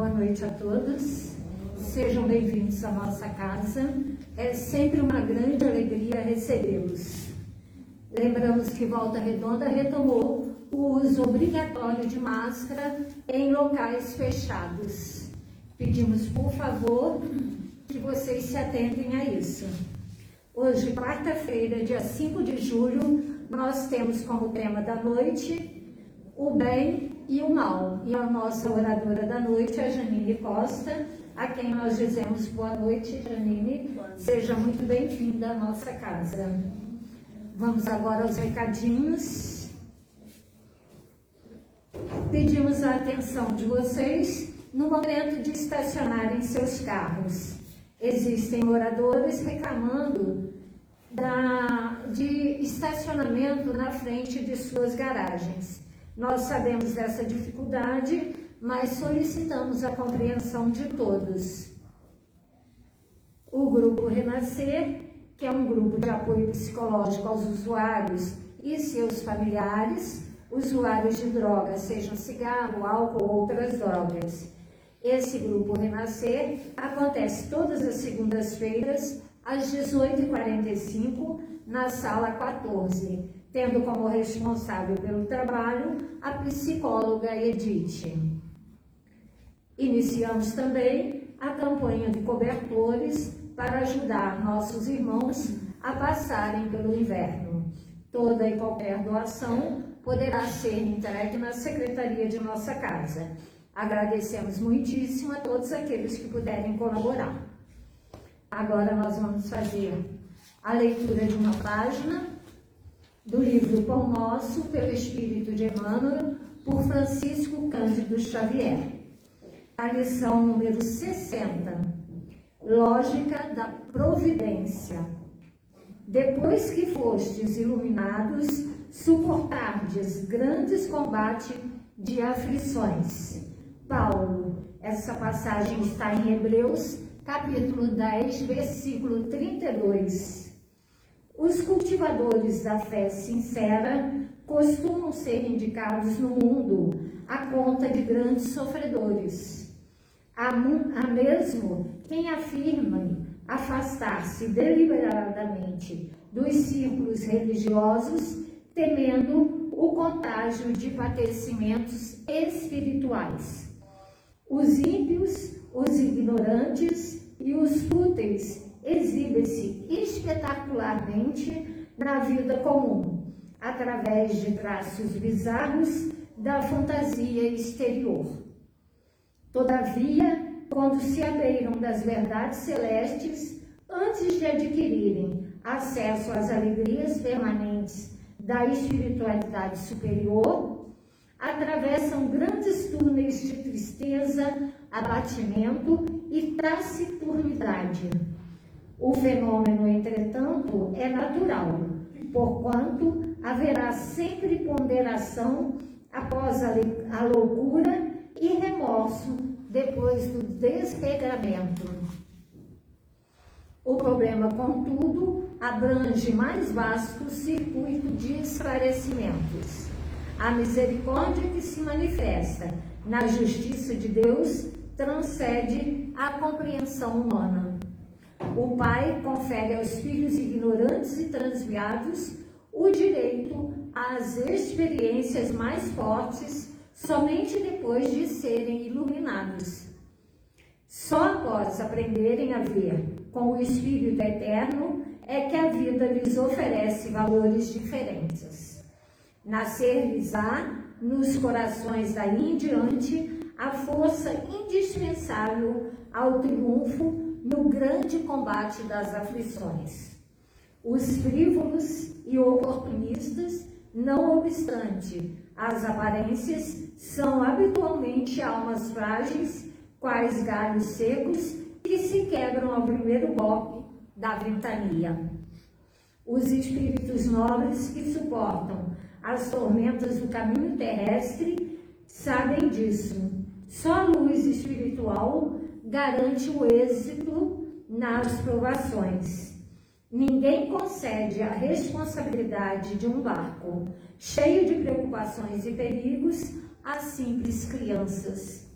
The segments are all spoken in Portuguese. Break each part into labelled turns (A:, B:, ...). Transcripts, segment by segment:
A: Boa noite a todos. Sejam bem-vindos à nossa casa. É sempre uma grande alegria recebê-los. Lembramos que Volta Redonda retomou o uso obrigatório de máscara em locais fechados. Pedimos, por favor, que vocês se atentem a isso. Hoje, quarta-feira, dia 5 de julho, nós temos como tema da noite o bem e o mal. E a nossa oradora da noite é a Janine Costa, a quem nós dizemos boa noite, Janine. Seja muito bem-vinda à nossa casa. Vamos agora aos recadinhos. Pedimos a atenção de vocês no momento de estacionarem seus carros. Existem moradores reclamando da, de estacionamento na frente de suas garagens. Nós sabemos dessa dificuldade, mas solicitamos a compreensão de todos. O Grupo Renascer, que é um grupo de apoio psicológico aos usuários e seus familiares, usuários de drogas, sejam cigarro, álcool ou outras drogas. Esse grupo Renascer acontece todas as segundas-feiras, às 18h45, na sala 14 tendo como responsável pelo trabalho a psicóloga Edith. Iniciamos também a campanha de cobertores para ajudar nossos irmãos a passarem pelo inverno. Toda e qualquer doação poderá ser entregue na secretaria de nossa casa. Agradecemos muitíssimo a todos aqueles que puderem colaborar. Agora nós vamos fazer a leitura de uma página do livro Pão Nosso, pelo Espírito de Emmanuel, por Francisco Cândido Xavier. A lição número 60, Lógica da Providência. Depois que fostes iluminados, suportardes grandes combates de aflições. Paulo, essa passagem está em Hebreus, capítulo 10, versículo 32. Os cultivadores da fé sincera costumam ser indicados no mundo à conta de grandes sofredores. Há, há mesmo quem afirma afastar-se deliberadamente dos círculos religiosos, temendo o contágio de padecimentos espirituais. Os ímpios, os ignorantes e os fúteis exibe-se espetacularmente na vida comum, através de traços bizarros da fantasia exterior. Todavia, quando se abeiram das verdades celestes, antes de adquirirem acesso às alegrias permanentes da espiritualidade superior, atravessam grandes túneis de tristeza, abatimento e taciturnidade o fenômeno, entretanto, é natural, porquanto haverá sempre ponderação após a loucura e remorso depois do desregramento. O problema, contudo, abrange mais vasto circuito de esclarecimentos. A misericórdia que se manifesta na justiça de Deus transcende a compreensão humana. O pai confere aos filhos ignorantes e transviados o direito às experiências mais fortes somente depois de serem iluminados. Só após aprenderem a ver com o Espírito Eterno é que a vida lhes oferece valores diferentes. Nascer-lhes-á nos corações daí em diante a força indispensável ao triunfo no grande combate das aflições. Os frívolos e oportunistas, não obstante as aparências, são habitualmente almas frágeis, quais galhos secos, que se quebram ao primeiro golpe da ventania. Os espíritos nobres que suportam as tormentas do caminho terrestre sabem disso. Só a luz espiritual garante o êxito nas provações. Ninguém concede a responsabilidade de um barco cheio de preocupações e perigos a simples crianças.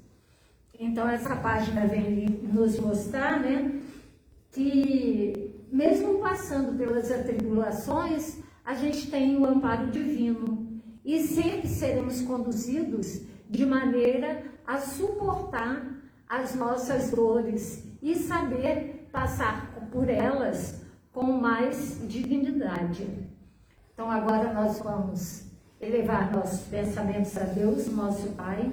A: Então, essa página vem nos mostrar, né, que mesmo passando pelas atribulações, a gente tem o amparo divino e sempre seremos conduzidos de maneira a suportar as nossas dores e saber passar por elas com mais dignidade. Então agora nós vamos elevar nossos pensamentos a Deus, nosso Pai,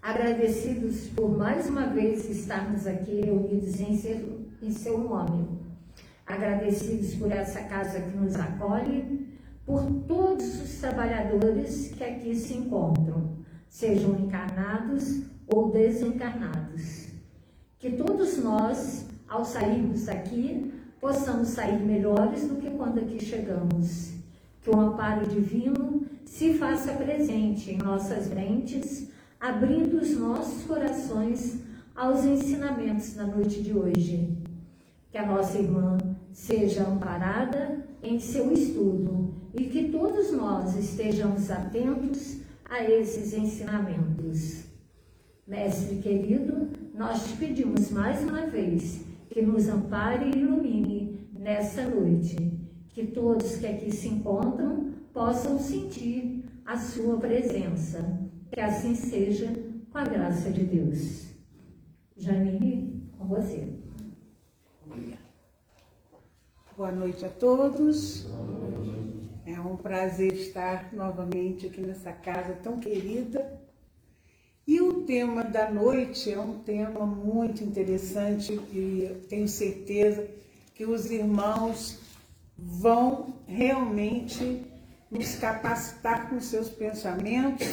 A: agradecidos por mais uma vez estarmos aqui reunidos em seu, em seu nome. Agradecidos por essa casa que nos acolhe, por todos os trabalhadores que aqui se encontram, sejam encarnados ou desencarnados. Que todos nós, ao sairmos daqui, possamos sair melhores do que quando aqui chegamos. Que o amparo divino se faça presente em nossas mentes, abrindo os nossos corações aos ensinamentos na noite de hoje. Que a nossa irmã seja amparada em seu estudo e que todos nós estejamos atentos a esses ensinamentos. Mestre querido, nós te pedimos mais uma vez que nos ampare e ilumine nesta noite, que todos que aqui se encontram possam sentir a sua presença. Que assim seja, com a graça de Deus. Janine, com você.
B: Boa noite a todos. É um prazer estar novamente aqui nessa casa tão querida e o tema da noite é um tema muito interessante e tenho certeza que os irmãos vão realmente nos capacitar com seus pensamentos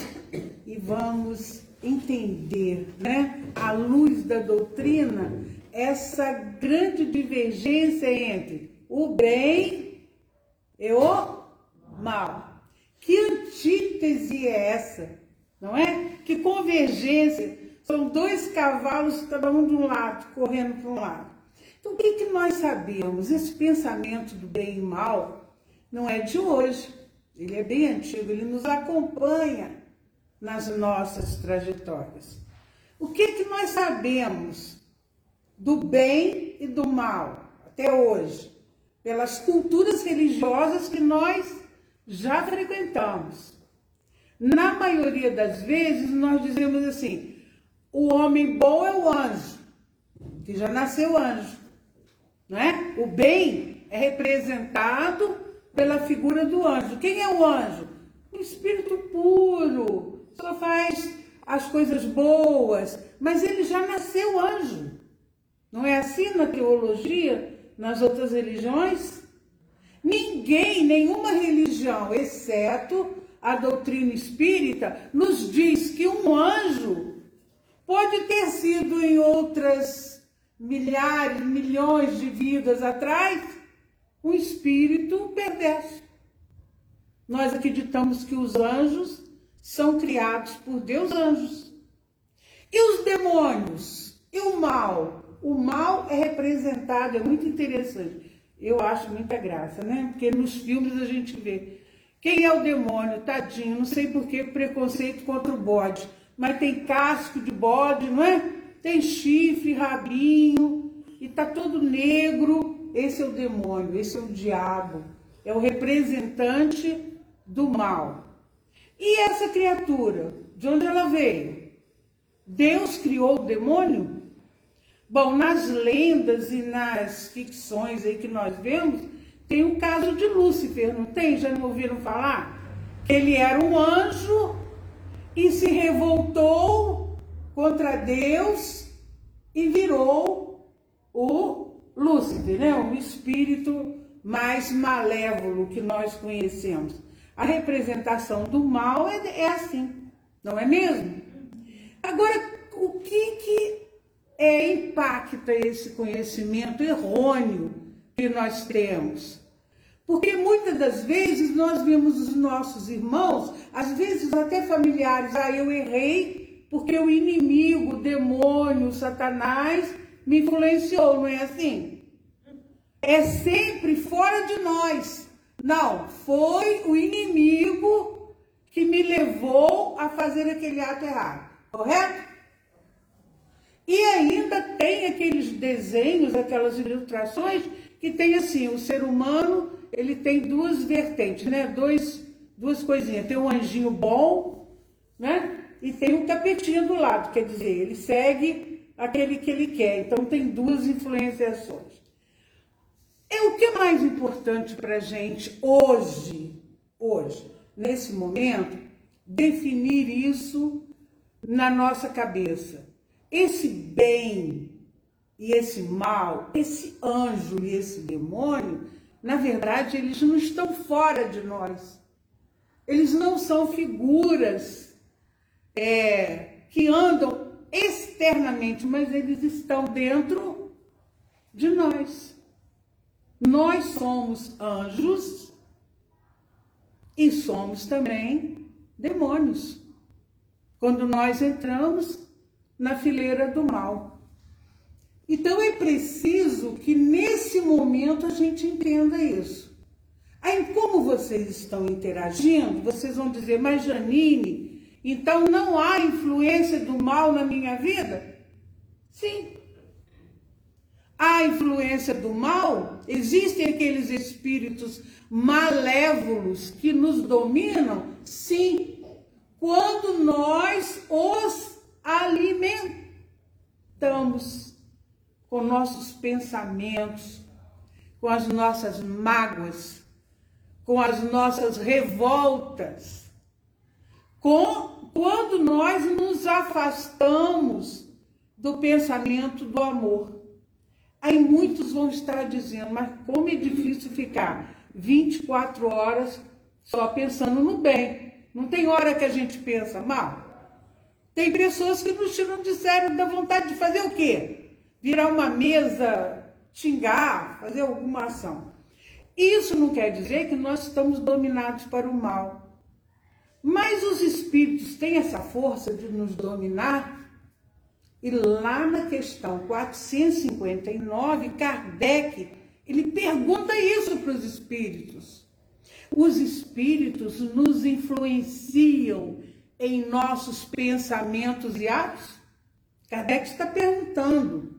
B: e vamos entender, né, à luz da doutrina, essa grande divergência entre o bem e o mal. Que antítese é essa? Não é? Que convergência. São dois cavalos, cada um de um lado, correndo para um lado. Então, o que, que nós sabemos? Esse pensamento do bem e mal não é de hoje. Ele é bem antigo, ele nos acompanha nas nossas trajetórias. O que, que nós sabemos do bem e do mal até hoje? Pelas culturas religiosas que nós já frequentamos. Na maioria das vezes, nós dizemos assim: o homem bom é o anjo, que já nasceu anjo. Não é? O bem é representado pela figura do anjo. Quem é o anjo? O espírito puro, só faz as coisas boas, mas ele já nasceu anjo. Não é assim na teologia, nas outras religiões? Ninguém, nenhuma religião, exceto a doutrina espírita nos diz que um anjo pode ter sido em outras milhares, milhões de vidas atrás, um espírito perverso. Nós acreditamos que os anjos são criados por Deus anjos. E os demônios? E o mal? O mal é representado, é muito interessante. Eu acho muita graça, né? Porque nos filmes a gente vê quem é o demônio? Tadinho, não sei por que preconceito contra o bode. Mas tem casco de bode, não é? Tem chifre, rabinho, e tá todo negro. Esse é o demônio, esse é o diabo. É o representante do mal. E essa criatura? De onde ela veio? Deus criou o demônio? Bom, nas lendas e nas ficções aí que nós vemos, tem o caso de Lúcifer, não tem? Já não ouviram falar? Ele era um anjo e se revoltou contra Deus e virou o Lúcifer, né? Um espírito mais malévolo que nós conhecemos. A representação do mal é, é assim, não é mesmo? Agora, o que que é, impacta esse conhecimento errôneo que nós temos. Porque muitas das vezes nós vemos os nossos irmãos, às vezes até familiares, ah, eu errei porque o inimigo, o demônio, o Satanás me influenciou, não é assim? É sempre fora de nós. Não, foi o inimigo que me levou a fazer aquele ato errado, correto? E ainda tem aqueles desenhos, aquelas ilustrações que tem assim, o ser humano, ele tem duas vertentes, né? Dois, duas coisinhas. Tem um anjinho bom, né? E tem um capetinho do lado, quer dizer, ele segue aquele que ele quer. Então tem duas influenciações. É o que é mais importante para gente hoje, hoje, nesse momento, definir isso na nossa cabeça. Esse bem e esse mal, esse anjo e esse demônio, na verdade, eles não estão fora de nós. Eles não são figuras é, que andam externamente, mas eles estão dentro de nós. Nós somos anjos e somos também demônios. Quando nós entramos na fileira do mal. Então é preciso que nesse momento a gente entenda isso. Aí, como vocês estão interagindo, vocês vão dizer, mas Janine, então não há influência do mal na minha vida? Sim. Há influência do mal? Existem aqueles espíritos malévolos que nos dominam? Sim. Quando nós os alimentamos com nossos pensamentos, com as nossas mágoas, com as nossas revoltas, com quando nós nos afastamos do pensamento do amor. Aí muitos vão estar dizendo, mas como é difícil ficar 24 horas só pensando no bem. Não tem hora que a gente pensa mal. Tem pessoas que nos tiram de sério da vontade de fazer o quê? Virar uma mesa, xingar, fazer alguma ação. Isso não quer dizer que nós estamos dominados para o mal. Mas os espíritos têm essa força de nos dominar e lá na questão 459, Kardec, ele pergunta isso para os espíritos. Os espíritos nos influenciam em nossos pensamentos e atos? Kardec está perguntando.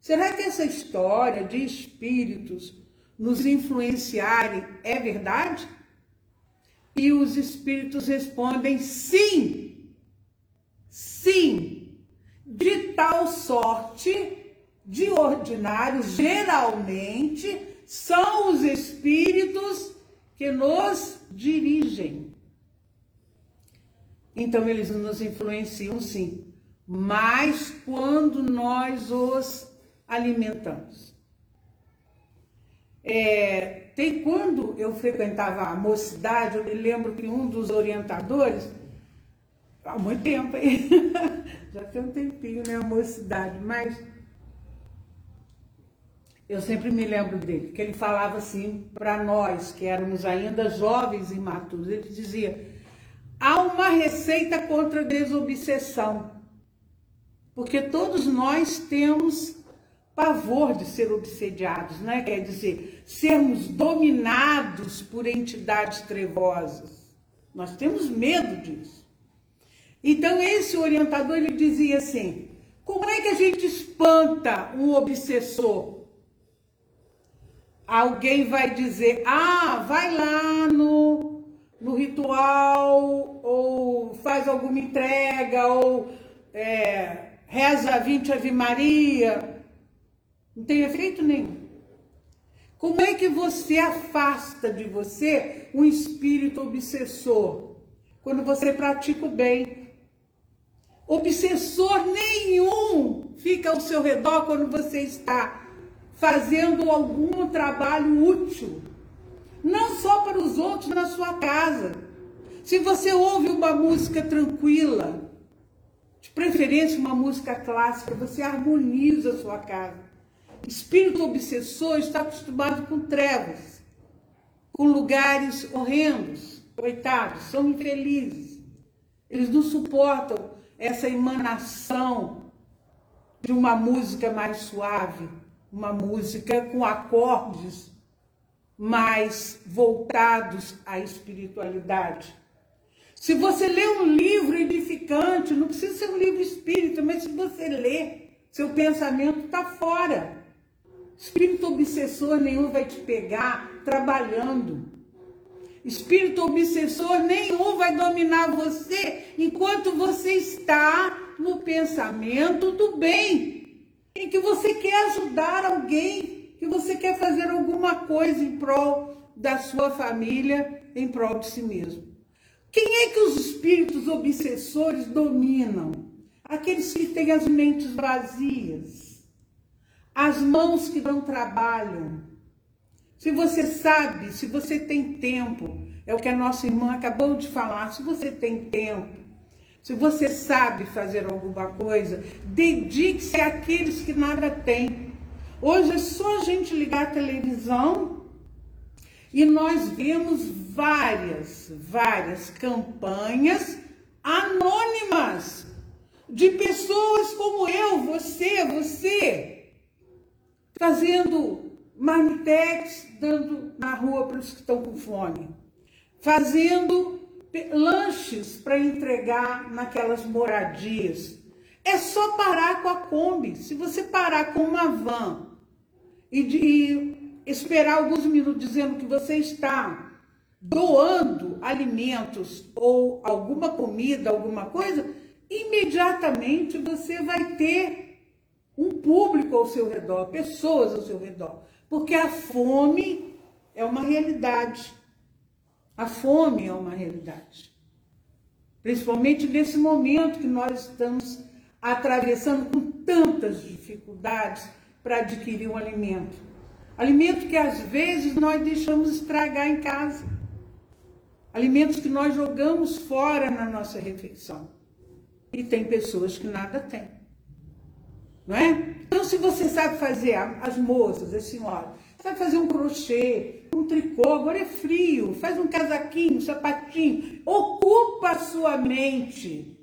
B: Será que essa história de espíritos nos influenciarem é verdade? E os espíritos respondem sim. Sim de tal sorte, de ordinário, geralmente, são os espíritos que nos dirigem. Então, eles nos influenciam sim, mas quando nós os alimentamos. É, tem quando eu frequentava a mocidade, eu me lembro que um dos orientadores há muito tempo aí. Já tem um tempinho, né, a mocidade, mas eu sempre me lembro dele, que ele falava assim para nós, que éramos ainda jovens e imaturos, ele dizia: há uma receita contra a desobsessão, porque todos nós temos pavor de ser obsediados, né? Quer dizer, sermos dominados por entidades trevosas. Nós temos medo disso. Então esse orientador ele dizia assim: como é que a gente espanta um obsessor? Alguém vai dizer: ah, vai lá no, no ritual, ou faz alguma entrega, ou é, reza 20 Ave Maria. Não tem efeito nenhum. Como é que você afasta de você um espírito obsessor? Quando você pratica o bem, Obsessor nenhum fica ao seu redor quando você está fazendo algum trabalho útil. Não só para os outros na sua casa. Se você ouve uma música tranquila, de preferência uma música clássica, você harmoniza a sua casa. Espírito obsessor está acostumado com trevas, com lugares horrendos, coitados, são infelizes. Eles não suportam essa emanação de uma música mais suave, uma música com acordes mais voltados à espiritualidade. Se você lê um livro edificante, não precisa ser um livro espírita, mas se você lê Seu pensamento está fora. Espírito obsessor nenhum vai te pegar trabalhando. Espírito obsessor nenhum vai dominar você enquanto você está no pensamento do bem, em que você quer ajudar alguém, que você quer fazer alguma coisa em prol da sua família, em prol de si mesmo. Quem é que os espíritos obsessores dominam? Aqueles que têm as mentes vazias, as mãos que não trabalham. Se você sabe, se você tem tempo, é o que a nossa irmã acabou de falar, se você tem tempo, se você sabe fazer alguma coisa, dedique-se àqueles que nada têm. Hoje é só a gente ligar a televisão e nós vemos várias, várias campanhas anônimas de pessoas como eu, você, você, fazendo marmitex, dando na rua para os que estão com fome, fazendo lanches para entregar naquelas moradias. É só parar com a Kombi. Se você parar com uma van e, de, e esperar alguns minutos dizendo que você está doando alimentos ou alguma comida, alguma coisa, imediatamente você vai ter um público ao seu redor, pessoas ao seu redor, porque a fome é uma realidade. A fome é uma realidade. Principalmente nesse momento que nós estamos atravessando com tantas dificuldades para adquirir um alimento. Alimento que às vezes nós deixamos estragar em casa. Alimentos que nós jogamos fora na nossa refeição. E tem pessoas que nada têm. Não é? Então, se você sabe fazer, as moças, as senhoras, sabe fazer um crochê, um tricô, agora é frio, faz um casaquinho, um sapatinho, ocupa a sua mente.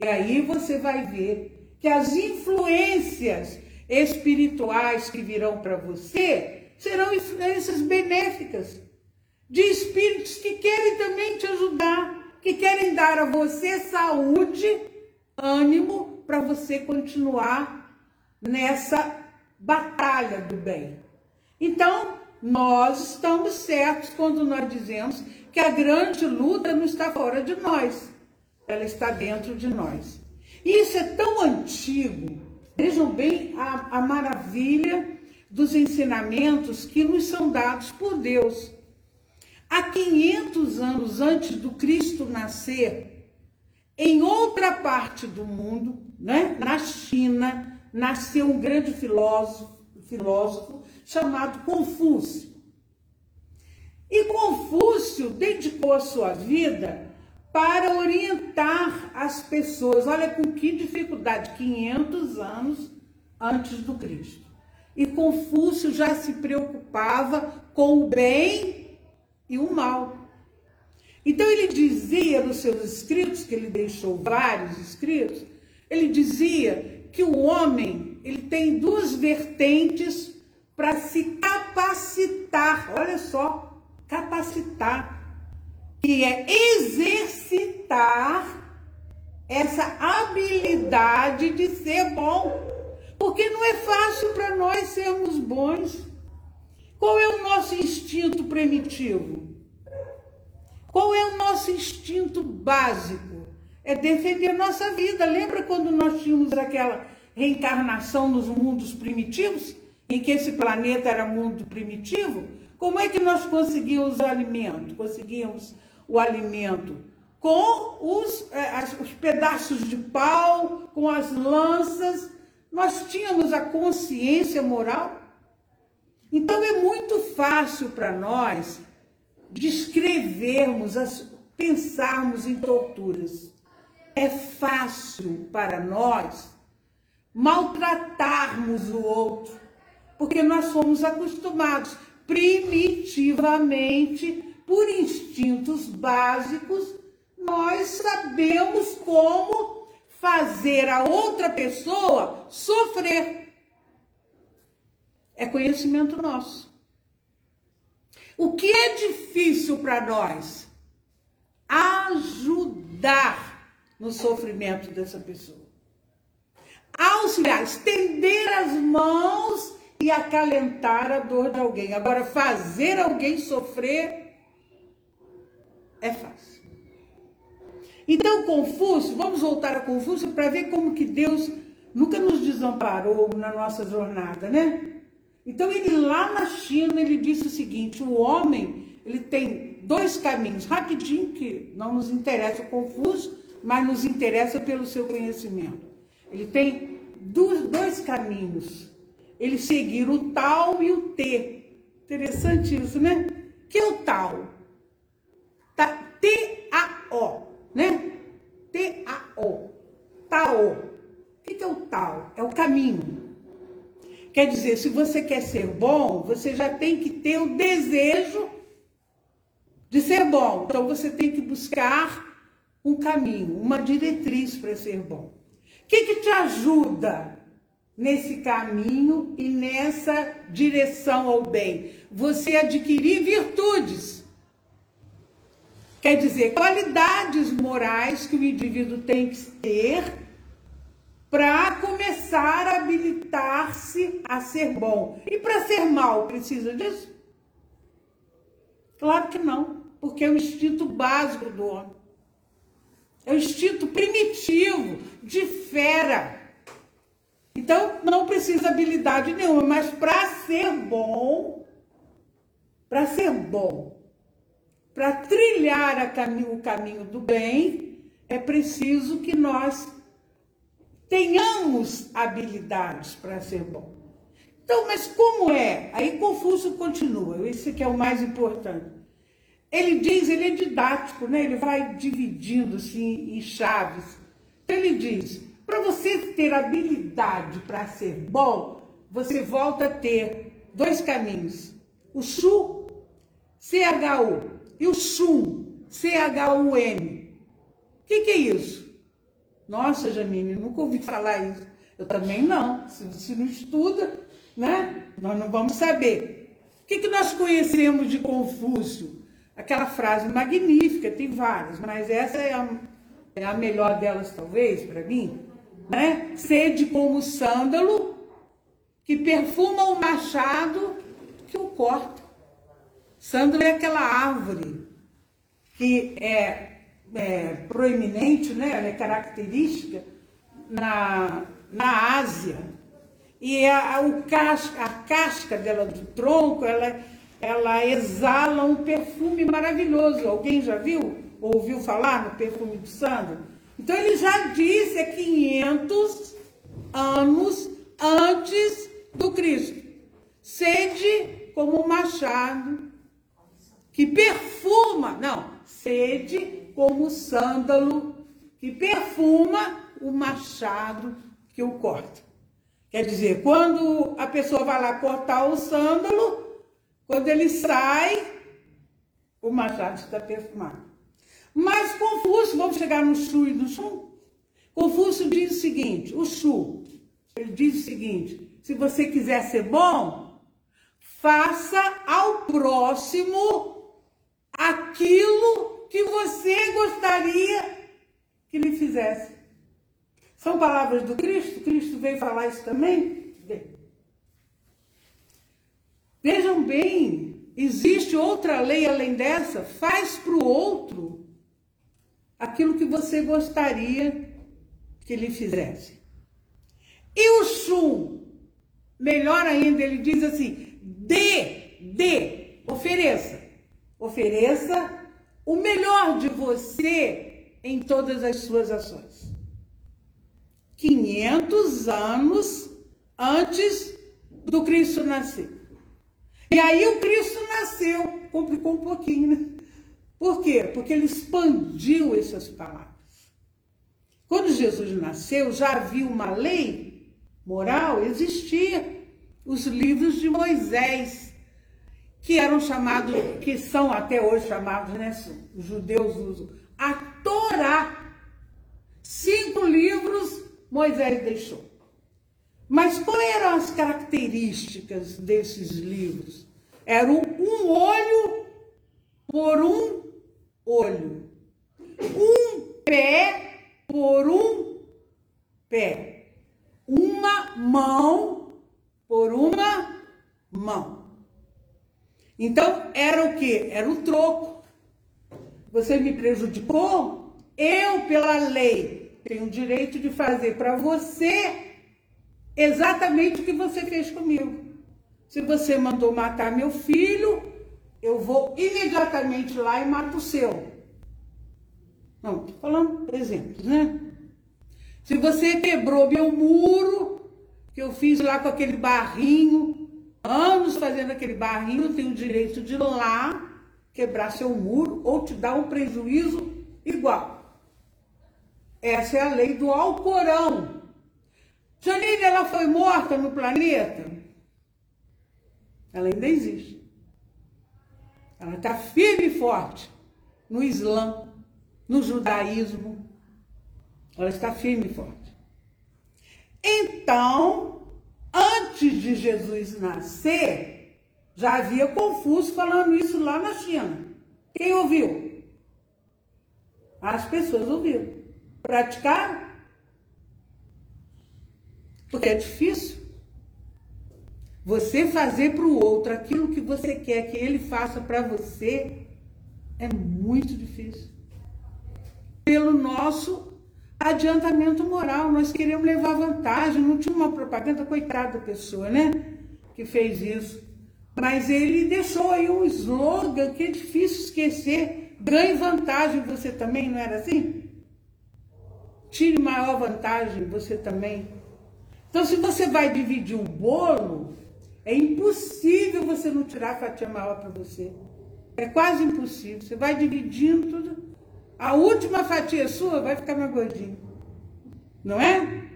B: E aí você vai ver que as influências espirituais que virão para você serão influências benéficas, de espíritos que querem também te ajudar, que querem dar a você saúde, ânimo para você continuar nessa batalha do bem. Então, nós estamos certos quando nós dizemos que a grande luta não está fora de nós, ela está dentro de nós. E isso é tão antigo, vejam bem a, a maravilha dos ensinamentos que nos são dados por Deus. Há 500 anos antes do Cristo nascer, em outra parte do mundo, né, na China, nasceu um grande filósofo, filósofo chamado Confúcio. E Confúcio dedicou a sua vida para orientar as pessoas. Olha com que dificuldade, 500 anos antes do Cristo. E Confúcio já se preocupava com o bem e o mal. Então ele dizia nos seus escritos, que ele deixou vários escritos, ele dizia que o homem ele tem duas vertentes para se capacitar. Olha só, capacitar, que é exercitar essa habilidade de ser bom. Porque não é fácil para nós sermos bons. Qual é o nosso instinto primitivo? Qual é o nosso instinto básico? É defender nossa vida. Lembra quando nós tínhamos aquela reencarnação nos mundos primitivos? em que esse planeta era mundo primitivo, como é que nós conseguíamos o alimento? Conseguíamos o alimento com os, é, os pedaços de pau, com as lanças. Nós tínhamos a consciência moral. Então é muito fácil para nós descrevermos, pensarmos em torturas. É fácil para nós maltratarmos o outro porque nós fomos acostumados primitivamente, por instintos básicos, nós sabemos como fazer a outra pessoa sofrer. É conhecimento nosso. O que é difícil para nós? Ajudar no sofrimento dessa pessoa. auxiliar, estender as mãos e acalentar a dor de alguém. Agora, fazer alguém sofrer é fácil. Então, Confúcio, vamos voltar a Confúcio para ver como que Deus nunca nos desamparou na nossa jornada, né? Então, ele lá na China, ele disse o seguinte, o homem, ele tem dois caminhos, rapidinho, que não nos interessa o Confúcio, mas nos interessa pelo seu conhecimento. Ele tem dois caminhos. Ele seguir o tal e o T. Interessante isso, né? Que é o tal? Tá, T-A-O, né? T-A-O. Tao. O que é o tal? É o caminho. Quer dizer, se você quer ser bom, você já tem que ter o desejo de ser bom. Então você tem que buscar um caminho, uma diretriz para ser bom. O que, que te ajuda nesse caminho e nessa direção ao bem? Você adquirir virtudes. Quer dizer, qualidades morais que o indivíduo tem que ter para começar a habilitar-se a ser bom. E para ser mal, precisa disso? Claro que não, porque é o instinto básico do homem. É o instinto primitivo de fera. Então, não precisa habilidade nenhuma, mas para ser bom, para ser bom, para trilhar caminho, o caminho do bem, é preciso que nós tenhamos habilidades para ser bom. Então, mas como é? Aí Confúcio continua, esse que é o mais importante. Ele diz, ele é didático, né? ele vai dividindo assim em chaves. Então ele diz, para você ter habilidade para ser bom, você volta a ter dois caminhos. O SU, CHU, e o SUM, CHUM. O que, que é isso? Nossa, Janine, nunca ouvi falar isso. Eu também não. Se você não estuda, né? Nós não vamos saber. O que, que nós conhecemos de Confúcio? Aquela frase magnífica, tem várias, mas essa é a, é a melhor delas, talvez, para mim, né? Sede como o sândalo que perfuma o machado que o corta. Sândalo é aquela árvore que é, é proeminente, né? Ela é característica na, na Ásia. E a, o casca, a casca dela do tronco, ela ela exala um perfume maravilhoso. Alguém já viu? Ouviu falar no perfume de sândalo? Então ele já disse é 500 anos antes do Cristo. Sede como um machado que perfuma, não, sede como o sândalo que perfuma o machado que o corta. Quer dizer, quando a pessoa vai lá cortar o sândalo, quando ele sai, o machado está perfumado. Mas Confúcio, vamos chegar no Shu e no Shu. Confúcio diz o seguinte: o Shu, ele diz o seguinte: se você quiser ser bom, faça ao próximo aquilo que você gostaria que lhe fizesse. São palavras do Cristo? Cristo veio falar isso também? Veio. Vejam bem, existe outra lei além dessa? Faz para o outro aquilo que você gostaria que ele fizesse. E o Shum, melhor ainda, ele diz assim: dê, dê, ofereça. Ofereça o melhor de você em todas as suas ações. 500 anos antes do Cristo nascer. E aí o Cristo nasceu, complicou um pouquinho, né? Por quê? Porque ele expandiu essas palavras. Quando Jesus nasceu, já havia uma lei moral, existia os livros de Moisés, que eram chamados, que são até hoje chamados, né? Os judeus usam, a Torá. Cinco livros Moisés deixou. Mas quais eram as características desses livros? Era um olho por um olho, um pé por um pé, um uma mão por uma mão. Então, era o que? Era o troco. Você me prejudicou? Eu, pela lei, tenho o direito de fazer para você exatamente o que você fez comigo. Se você mandou matar meu filho, eu vou imediatamente lá e mato o seu. Não, estou falando exemplos, né? Se você quebrou meu muro, que eu fiz lá com aquele barrinho, anos fazendo aquele barrinho, eu tenho o direito de ir lá quebrar seu muro ou te dar um prejuízo igual. Essa é a lei do Alcorão. Janine, ela foi morta no planeta? Ela ainda existe. Ela está firme e forte no Islã, no judaísmo. Ela está firme e forte. Então, antes de Jesus nascer, já havia Confúcio falando isso lá na China. Quem ouviu? As pessoas ouviram. Praticaram? Porque é difícil. Você fazer para o outro aquilo que você quer que ele faça para você é muito difícil. Pelo nosso adiantamento moral, nós queremos levar vantagem. Não tinha uma propaganda, coitada da pessoa, né? Que fez isso. Mas ele deixou aí um slogan que é difícil esquecer. Ganhe vantagem você também, não era assim? Tire maior vantagem você também. Então, se você vai dividir um bolo, é impossível você não tirar a fatia maior para você. É quase impossível. Você vai dividindo tudo. A última fatia sua vai ficar mais gordinha. Não é?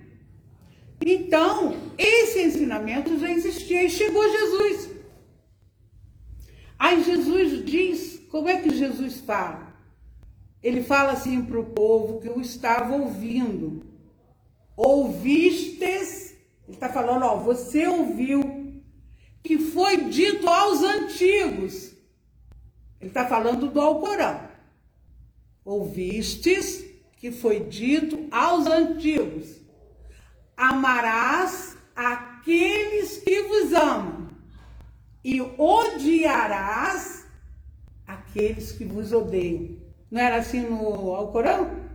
B: Então, esse ensinamento já existia e chegou Jesus. Aí Jesus diz, como é que Jesus fala? Ele fala assim para o povo que o estava ouvindo. Ouvistes ele está falando, ó, você ouviu que foi dito aos antigos. Ele está falando do Alcorão. Ouvistes que foi dito aos antigos: Amarás aqueles que vos amam, e odiarás aqueles que vos odeiam. Não era assim no Alcorão?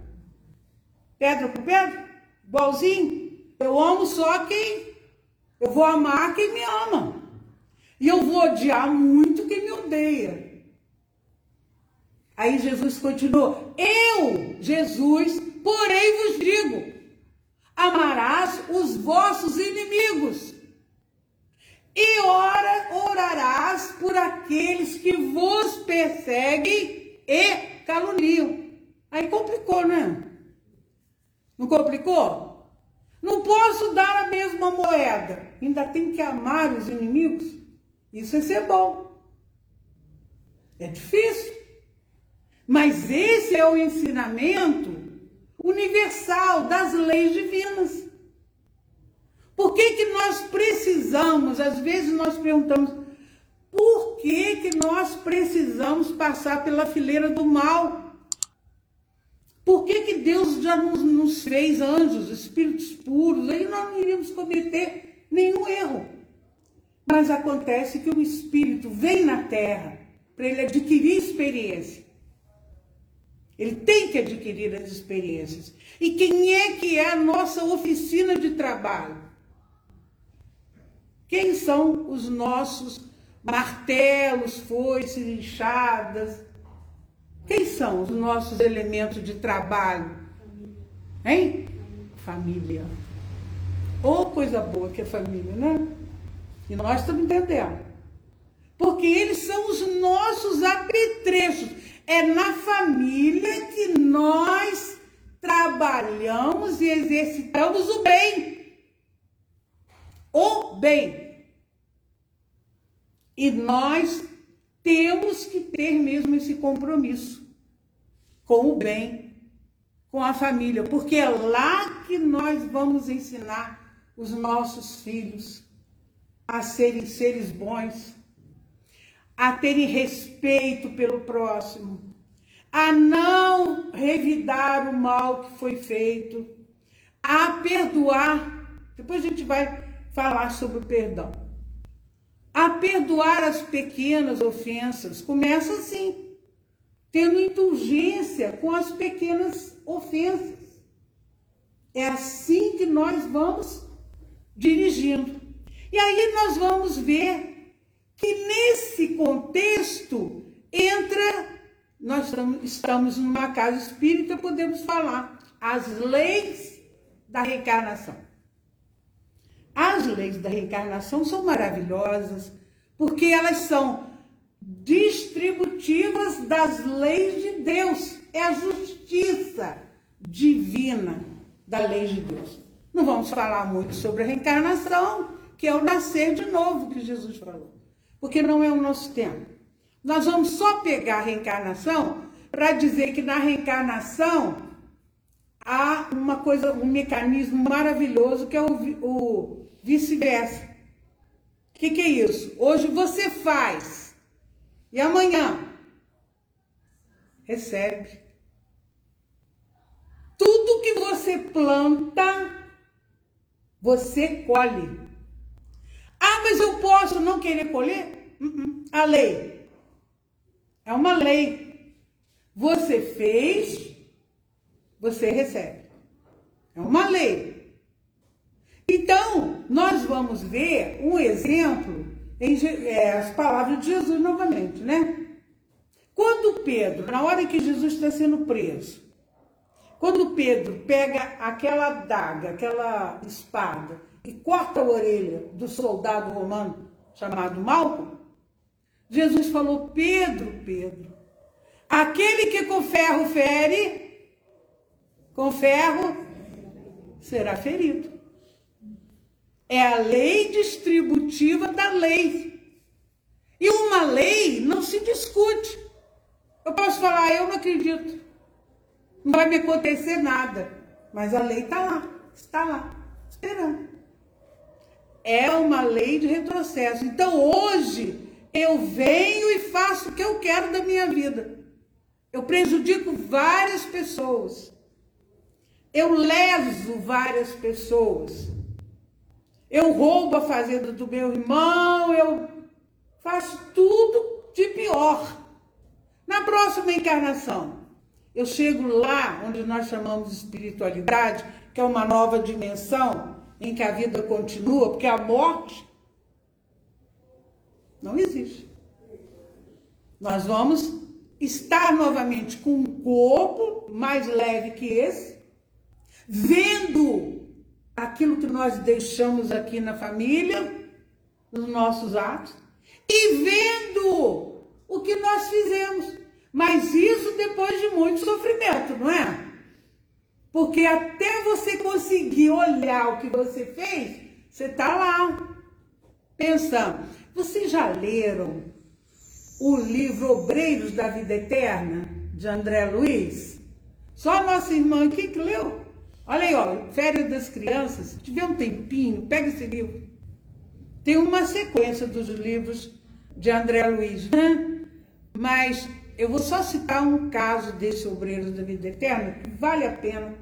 B: Pedra por pedra? Igualzinho? Eu amo só quem. Eu vou amar quem me ama. E eu vou odiar muito quem me odeia. Aí Jesus continuou: Eu, Jesus, porém vos digo: amarás os vossos inimigos, e ora, orarás por aqueles que vos perseguem e caluniam. Aí complicou, né? Não complicou? Não posso dar a mesma moeda. Ainda tem que amar os inimigos. Isso é ser bom. É difícil. Mas esse é o ensinamento universal das leis divinas. Por que, que nós precisamos, às vezes nós perguntamos, por que, que nós precisamos passar pela fileira do mal? Por que, que Deus já nos, nos fez anjos, espíritos puros? Aí nós não iríamos cometer nenhum erro. Mas acontece que o espírito vem na terra para ele adquirir experiência. Ele tem que adquirir as experiências. E quem é que é a nossa oficina de trabalho? Quem são os nossos martelos, foices, enxadas, quem são os nossos elementos de trabalho? Hein? Família. Ou oh, coisa boa que é família, né? E nós estamos entendendo. Porque eles são os nossos apetrechos. É na família que nós trabalhamos e exercitamos o bem. O bem. E nós temos que ter mesmo esse compromisso com o bem, com a família, porque é lá que nós vamos ensinar os nossos filhos a serem seres bons, a terem respeito pelo próximo, a não revidar o mal que foi feito, a perdoar Depois a gente vai falar sobre o perdão. A perdoar as pequenas ofensas começa assim, tendo indulgência com as pequenas ofensas. É assim que nós vamos dirigindo. E aí nós vamos ver que nesse contexto entra, nós estamos numa casa espírita, podemos falar, as leis da reencarnação. As leis da reencarnação são maravilhosas, porque elas são distributivas das leis de Deus. É a justiça divina da lei de Deus. Não vamos falar muito sobre a reencarnação, que é o nascer de novo que Jesus falou, porque não é o nosso tempo. Nós vamos só pegar a reencarnação para dizer que na reencarnação há uma coisa, um mecanismo maravilhoso que é o, o vice-versa. O que, que é isso? Hoje você faz e amanhã recebe. Tudo que você planta, você colhe. Ah, mas eu posso não querer colher? Uh -uh. A lei. É uma lei. Você fez, você recebe. É uma lei. Então, nós vamos ver um exemplo em é, as palavras de Jesus novamente, né? Quando Pedro, na hora que Jesus está sendo preso, quando Pedro pega aquela daga, aquela espada e corta a orelha do soldado romano chamado Malco, Jesus falou: Pedro, Pedro, aquele que com ferro fere, com ferro será ferido. É a lei distributiva da lei. E uma lei não se discute. Eu posso falar, eu não acredito. Não vai me acontecer nada. Mas a lei está lá, está lá, esperando. É uma lei de retrocesso. Então hoje eu venho e faço o que eu quero da minha vida. Eu prejudico várias pessoas. Eu leso várias pessoas. Eu roubo a fazenda do meu irmão, eu faço tudo de pior. Na próxima encarnação, eu chego lá onde nós chamamos de espiritualidade, que é uma nova dimensão em que a vida continua, porque a morte não existe. Nós vamos estar novamente com um corpo mais leve que esse, vendo aquilo que nós deixamos aqui na família, nos nossos atos, e vendo o que nós fizemos. Mas isso depois de muito sofrimento, não é? Porque até você conseguir olhar o que você fez, você está lá pensando. Vocês já leram o livro Obreiros da Vida Eterna, de André Luiz? Só a nossa irmã aqui que leu. Olha aí, ó, Férias das Crianças. Se tiver um tempinho, pega esse livro. Tem uma sequência dos livros de André Luiz, né? Mas eu vou só citar um caso desse obreiro da vida eterna que vale a pena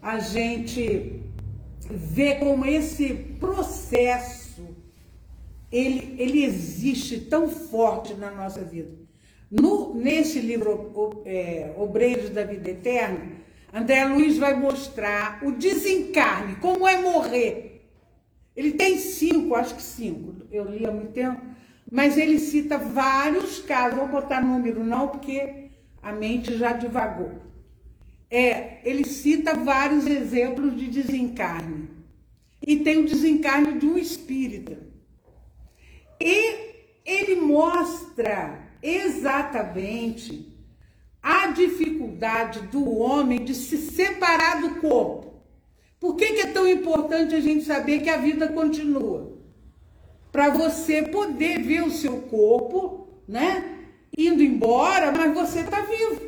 B: a gente ver como esse processo ele, ele existe tão forte na nossa vida. No, nesse livro é, Obreiros da Vida Eterna, André Luiz vai mostrar o desencarne, como é morrer. Ele tem cinco, acho que cinco, eu li há muito tempo, mas ele cita vários casos, vou botar número não, porque a mente já divagou. É, ele cita vários exemplos de desencarne. E tem o desencarne de um espírita. E ele mostra exatamente a dificuldade do homem de se separar do corpo. Por que, que é tão importante a gente saber que a vida continua? para você poder ver o seu corpo, né? Indo embora, mas você está vivo.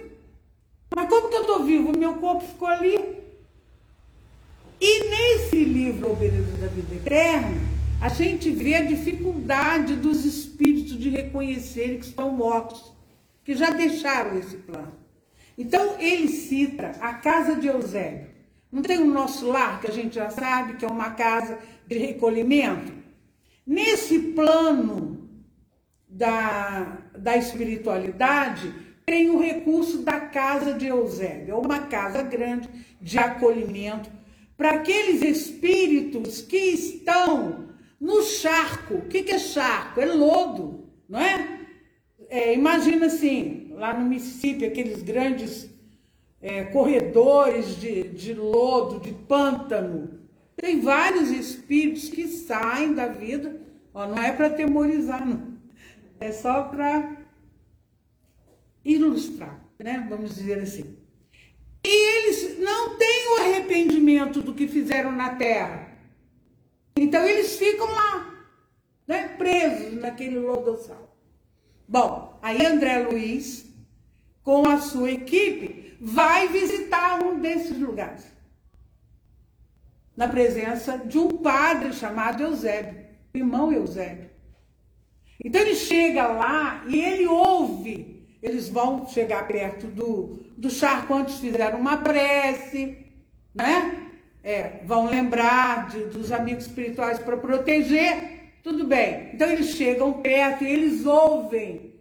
B: Mas como que eu estou vivo? Meu corpo ficou ali. E nesse livro O Beleza da Vida Eterna, a gente vê a dificuldade dos espíritos de reconhecerem que estão mortos, que já deixaram esse plano. Então ele cita a casa de Eusébio. Não tem o nosso lar, que a gente já sabe que é uma casa de recolhimento? Nesse plano da, da espiritualidade, tem o recurso da casa de Eusébio, é uma casa grande de acolhimento para aqueles espíritos que estão no charco. O que, é charco? É lodo, não é? É imagina assim, lá no Mississippi, aqueles grandes é, corredores de, de lodo, de pântano. Tem vários espíritos que saem da vida, ó, não é para temorizar, não. É só para ilustrar, né? Vamos dizer assim. E eles não têm o arrependimento do que fizeram na terra. Então eles ficam lá, né, presos naquele lodossal. Bom, aí André Luiz, com a sua equipe, vai visitar um desses lugares. Na presença de um padre chamado Eusébio, irmão Eusébio. Então ele chega lá e ele ouve eles vão chegar perto do, do charco antes fizeram uma prece, né? É, vão lembrar de, dos amigos espirituais para proteger, tudo bem. Então eles chegam perto e eles ouvem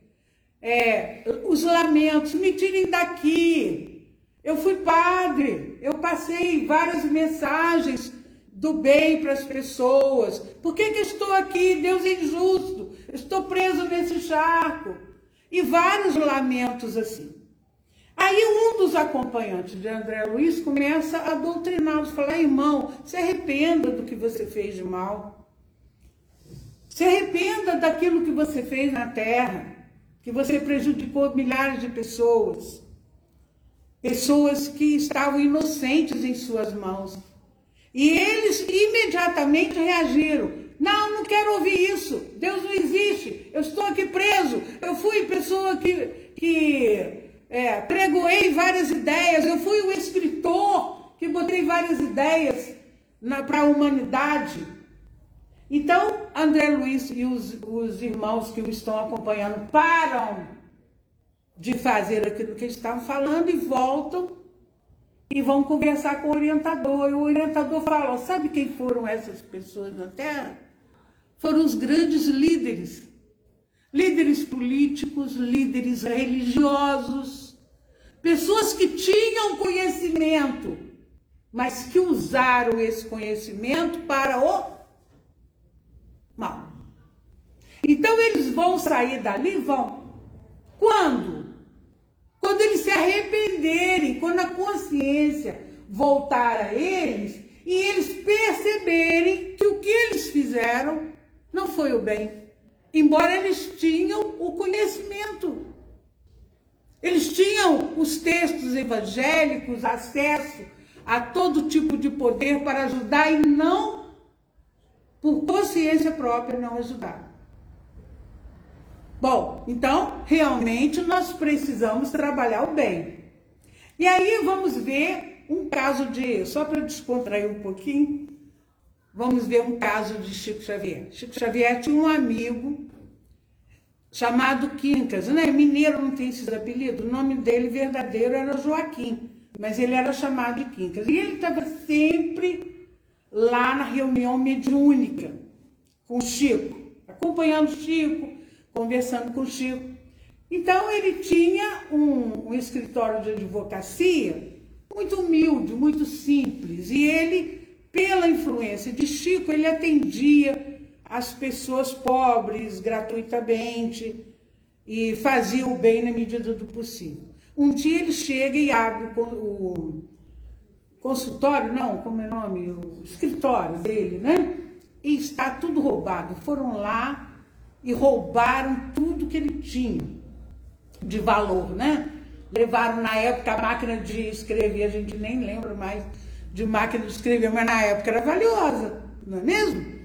B: é, os lamentos, me tirem daqui. Eu fui padre, eu passei várias mensagens do bem para as pessoas. Por que, que estou aqui? Deus é injusto. estou preso nesse charco e vários lamentos assim. Aí um dos acompanhantes de André Luiz começa a doutriná-los, falar, irmão, se arrependa do que você fez de mal. Se arrependa daquilo que você fez na terra, que você prejudicou milhares de pessoas. Pessoas que estavam inocentes em suas mãos. E eles imediatamente reagiram. Não, não quero ouvir isso. Deus não existe. Eu estou aqui preso. Eu fui pessoa que, que é, pregoei várias ideias. Eu fui o escritor que botei várias ideias para a humanidade. Então, André Luiz e os, os irmãos que o estão acompanhando param de fazer aquilo que eles estavam falando e voltam e vão conversar com o orientador. E o orientador fala: sabe quem foram essas pessoas na Terra? foram os grandes líderes. Líderes políticos, líderes religiosos, pessoas que tinham conhecimento, mas que usaram esse conhecimento para o mal. Então eles vão sair dali, vão. Quando? Quando eles se arrependerem, quando a consciência voltar a eles e eles perceberem que o que eles fizeram não foi o bem. Embora eles tinham o conhecimento. Eles tinham os textos evangélicos, acesso a todo tipo de poder para ajudar e não, por consciência própria, não ajudar. Bom, então, realmente nós precisamos trabalhar o bem. E aí vamos ver um caso de, só para descontrair um pouquinho, Vamos ver um caso de Chico Xavier. Chico Xavier tinha um amigo chamado Quincas, né? Mineiro não tem esses apelidos. O nome dele verdadeiro era Joaquim, mas ele era chamado de Quincas. E ele estava sempre lá na reunião mediúnica com Chico, acompanhando Chico, conversando com o Chico. Então ele tinha um, um escritório de advocacia muito humilde, muito simples, e ele pela influência de Chico, ele atendia as pessoas pobres gratuitamente e fazia o bem na medida do possível. Um dia ele chega e abre o consultório, não, como é o nome? O escritório dele, né? E está tudo roubado. Foram lá e roubaram tudo que ele tinha de valor, né? Levaram na época a máquina de escrever, a gente nem lembra mais de máquina de escrever, mas na época era valiosa, não é mesmo?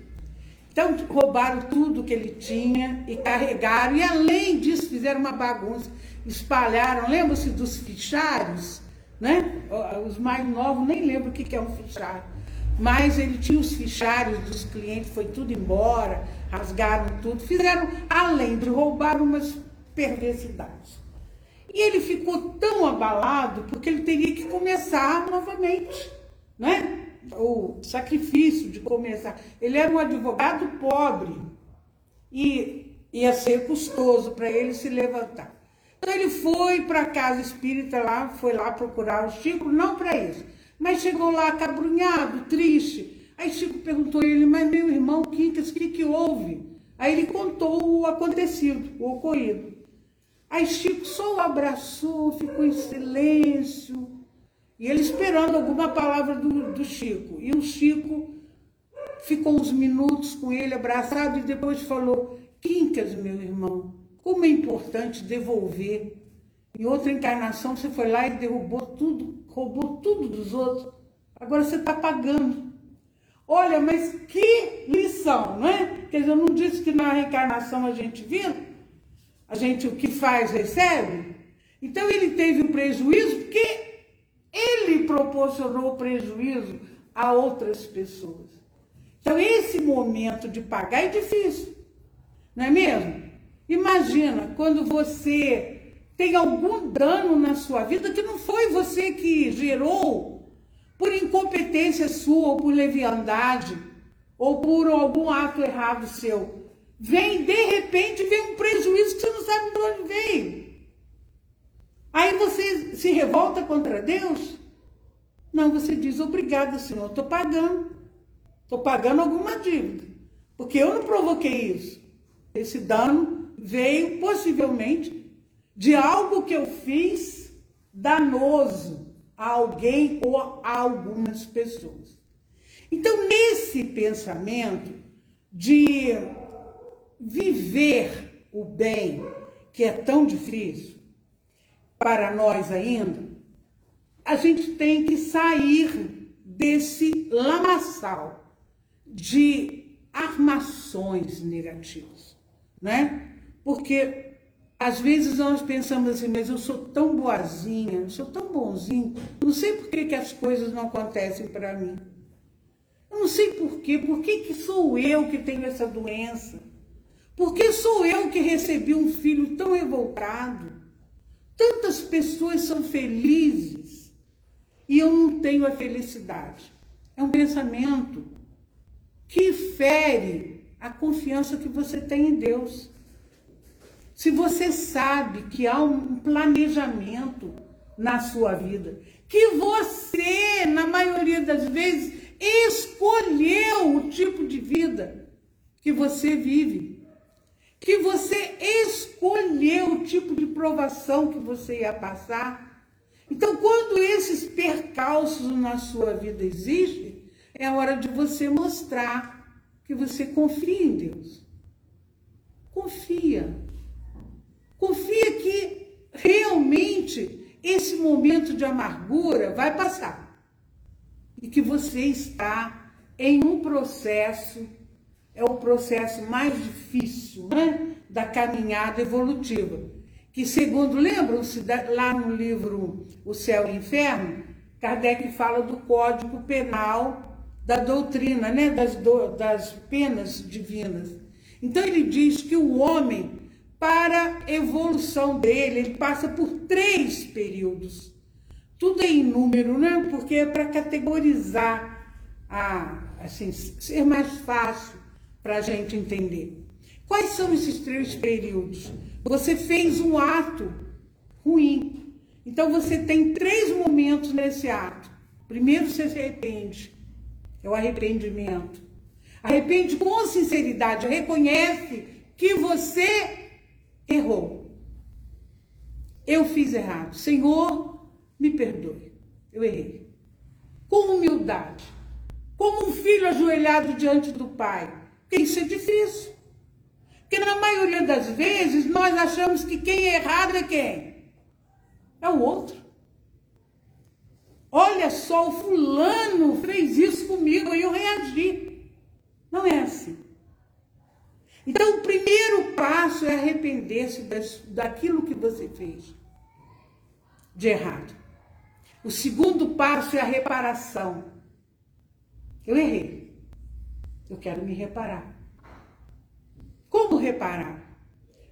B: Então roubaram tudo que ele tinha e carregaram, e além disso fizeram uma bagunça, espalharam, lembra-se dos fichários, né? Os mais novos nem lembram o que é um fichário, mas ele tinha os fichários dos clientes, foi tudo embora, rasgaram tudo, fizeram, além de roubar, umas perversidades. E ele ficou tão abalado porque ele teria que começar novamente né? o sacrifício de começar. Ele era um advogado pobre e ia ser custoso para ele se levantar. Então ele foi para a casa espírita lá, foi lá procurar o Chico, não para isso, mas chegou lá cabrunhado, triste. Aí Chico perguntou a ele, mas meu irmão Quincas, o que, que houve? Aí ele contou o acontecido, o ocorrido. Aí Chico só o abraçou, ficou em silêncio. E ele esperando alguma palavra do, do Chico. E o Chico ficou uns minutos com ele abraçado e depois falou: Quincas, meu irmão, como é importante devolver. Em outra encarnação você foi lá e derrubou tudo, roubou tudo dos outros. Agora você está pagando. Olha, mas que lição, não é? Quer dizer, eu não disse que na reencarnação a gente vira, a gente o que faz recebe. Então ele teve um prejuízo porque ele proporcionou prejuízo a outras pessoas. Então, esse momento de pagar é difícil, não é mesmo? Imagina quando você tem algum dano na sua vida que não foi você que gerou por incompetência sua, ou por leviandade, ou por algum ato errado seu. Vem, de repente, vem um prejuízo que você não sabe de onde veio. Aí você se revolta contra Deus? Não, você diz, obrigada, Senhor, estou pagando. Estou pagando alguma dívida. Porque eu não provoquei isso. Esse dano veio possivelmente de algo que eu fiz danoso a alguém ou a algumas pessoas. Então, nesse pensamento de viver o bem, que é tão difícil, para nós ainda, a gente tem que sair desse lamaçal de armações negativas, né? Porque às vezes nós pensamos assim, mas eu sou tão boazinha, eu sou tão bonzinho, não sei por que, que as coisas não acontecem para mim. Eu não sei por quê, por que, que sou eu que tenho essa doença? Por que sou eu que recebi um filho tão revoltado? Tantas pessoas são felizes e eu não tenho a felicidade. É um pensamento que fere a confiança que você tem em Deus. Se você sabe que há um planejamento na sua vida, que você, na maioria das vezes, escolheu o tipo de vida que você vive que você escolheu o tipo de provação que você ia passar. Então, quando esses percalços na sua vida existem, é hora de você mostrar que você confia em Deus. Confia. Confia que realmente esse momento de amargura vai passar. E que você está em um processo é o processo mais difícil né, da caminhada evolutiva. Que, segundo, lembram-se lá no livro O Céu e o Inferno, Kardec fala do código penal da doutrina, né, das, do, das penas divinas. Então, ele diz que o homem, para a evolução dele, ele passa por três períodos. Tudo é em número, né? Porque é para categorizar, a, assim, ser mais fácil para a gente entender. Quais são esses três períodos? Você fez um ato ruim. Então você tem três momentos nesse ato. Primeiro você se arrepende. É o arrependimento. Arrepende com sinceridade, reconhece que você errou. Eu fiz errado. Senhor, me perdoe. Eu errei. Com humildade. Como um filho ajoelhado diante do Pai. Isso é difícil. Porque na maioria das vezes nós achamos que quem é errado é quem? É o outro. Olha só, o fulano fez isso comigo e eu reagi. Não é assim. Então, o primeiro passo é arrepender-se daquilo que você fez de errado. O segundo passo é a reparação. Eu errei. Eu quero me reparar. Como reparar?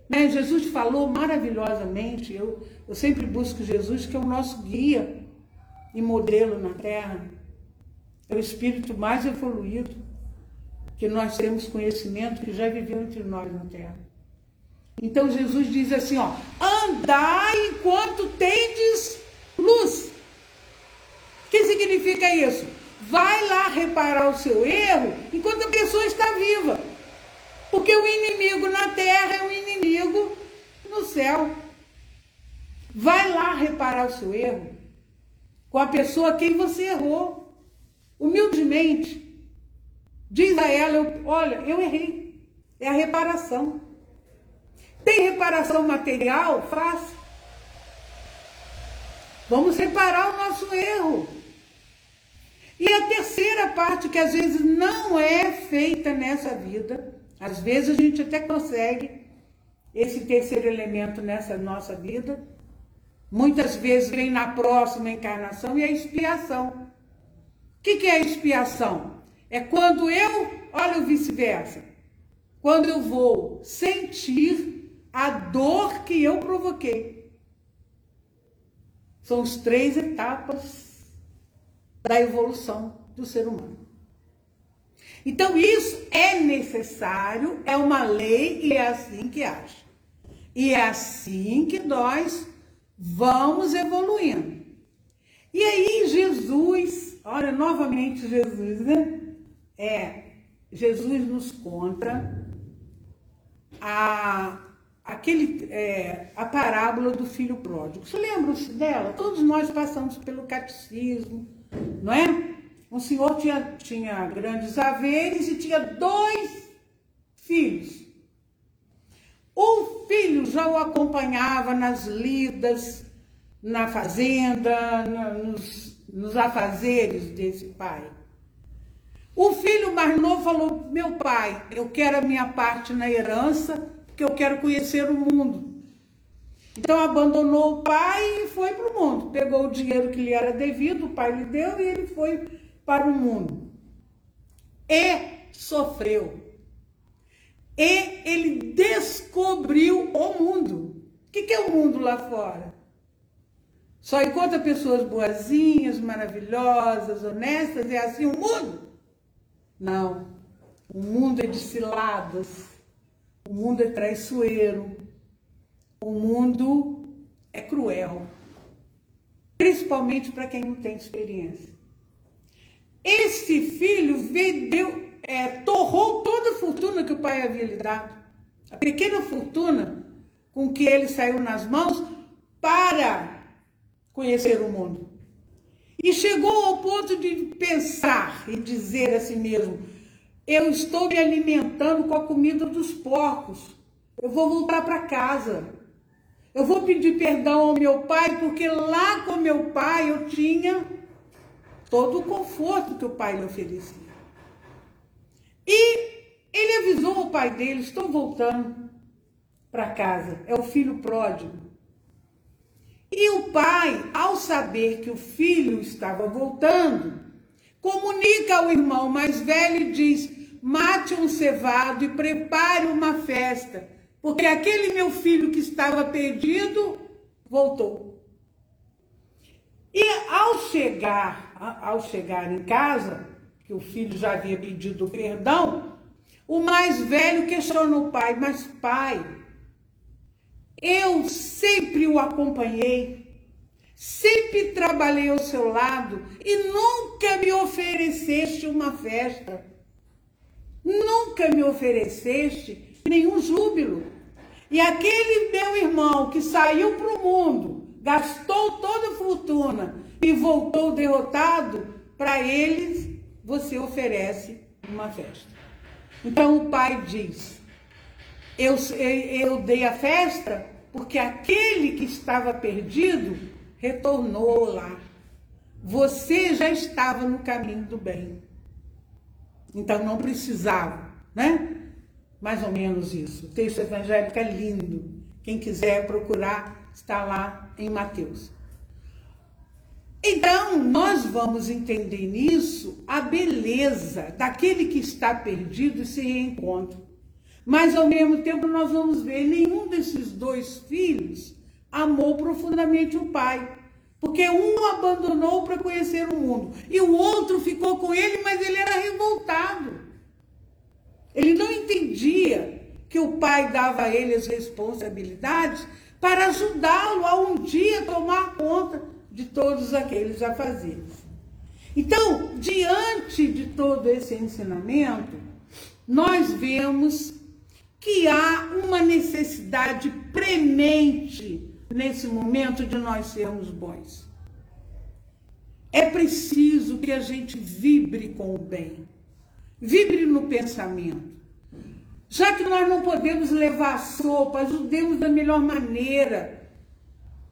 B: Né? Jesus falou maravilhosamente. Eu, eu sempre busco Jesus, que é o nosso guia e modelo na terra. É o espírito mais evoluído que nós temos conhecimento que já viveu entre nós na terra. Então Jesus diz assim, ó: andai enquanto tendes luz. O que significa isso? Vai lá reparar o seu erro enquanto a pessoa está viva. Porque o inimigo na terra é um inimigo no céu. Vai lá reparar o seu erro com a pessoa a quem você errou. Humildemente. Diz a ela, olha, eu errei. É a reparação. Tem reparação material? Faça. Vamos reparar o nosso erro. E a terceira parte, que às vezes não é feita nessa vida, às vezes a gente até consegue esse terceiro elemento nessa nossa vida, muitas vezes vem na próxima encarnação, e é a expiação. O que, que é a expiação? É quando eu, olha o vice-versa, quando eu vou sentir a dor que eu provoquei. São as três etapas da evolução do ser humano. Então, isso é necessário, é uma lei e é assim que age. E é assim que nós vamos evoluindo. E aí, Jesus, olha novamente Jesus, né? É, Jesus nos conta a, aquele, é, a parábola do filho pródigo. Você lembra-se dela? Todos nós passamos pelo catecismo, não é? Um senhor tinha, tinha grandes haveres e tinha dois filhos. O filho já o acompanhava nas lidas, na fazenda, nos, nos afazeres desse pai. O filho mais novo falou: Meu pai, eu quero a minha parte na herança, porque eu quero conhecer o mundo. Então abandonou o pai e foi para o mundo. Pegou o dinheiro que lhe era devido, o pai lhe deu e ele foi para o mundo. E sofreu. E ele descobriu o mundo. O que é o mundo lá fora? Só encontra pessoas boazinhas, maravilhosas, honestas, é assim o mundo? Não. O mundo é de ciladas. O mundo é traiçoeiro. O mundo é cruel. Principalmente para quem não tem experiência. Esse filho vendeu, é, torrou toda a fortuna que o pai havia lhe dado. A pequena fortuna com que ele saiu nas mãos para conhecer o mundo. E chegou ao ponto de pensar e dizer a si mesmo: eu estou me alimentando com a comida dos porcos. Eu vou voltar para casa. Eu vou pedir perdão ao meu pai, porque lá com meu pai eu tinha todo o conforto que o pai lhe oferecia. E ele avisou o pai dele: estou voltando para casa. É o filho pródigo. E o pai, ao saber que o filho estava voltando, comunica ao irmão mais velho e diz: mate um cevado e prepare uma festa, porque aquele meu filho que estava perdido voltou. E ao chegar, ao chegar em casa, que o filho já havia pedido perdão, o mais velho questionou o pai: Mas pai, eu sempre o acompanhei, sempre trabalhei ao seu lado e nunca me ofereceste uma festa. Nunca me ofereceste nenhum júbilo. E aquele meu irmão que saiu para o mundo, gastou toda a fortuna e voltou derrotado, para eles você oferece uma festa. Então o pai diz: eu, eu dei a festa porque aquele que estava perdido retornou lá. Você já estava no caminho do bem. Então não precisava, né? Mais ou menos isso. O texto evangélico é lindo. Quem quiser procurar, está lá em Mateus. Então, nós vamos entender nisso a beleza daquele que está perdido e se reencontra. Mas ao mesmo tempo nós vamos ver nenhum desses dois filhos amou profundamente o pai, Porque um abandonou para conhecer o mundo e o outro ficou com ele, mas ele era revoltado. Ele não entendia que o pai dava a ele as responsabilidades para ajudá-lo a um dia tomar conta de todos aqueles afazeres. Então, diante de todo esse ensinamento, nós vemos que há uma necessidade premente nesse momento de nós sermos bons. É preciso que a gente vibre com o bem, vibre no pensamento. Já que nós não podemos levar sopa, ajudemos da melhor maneira.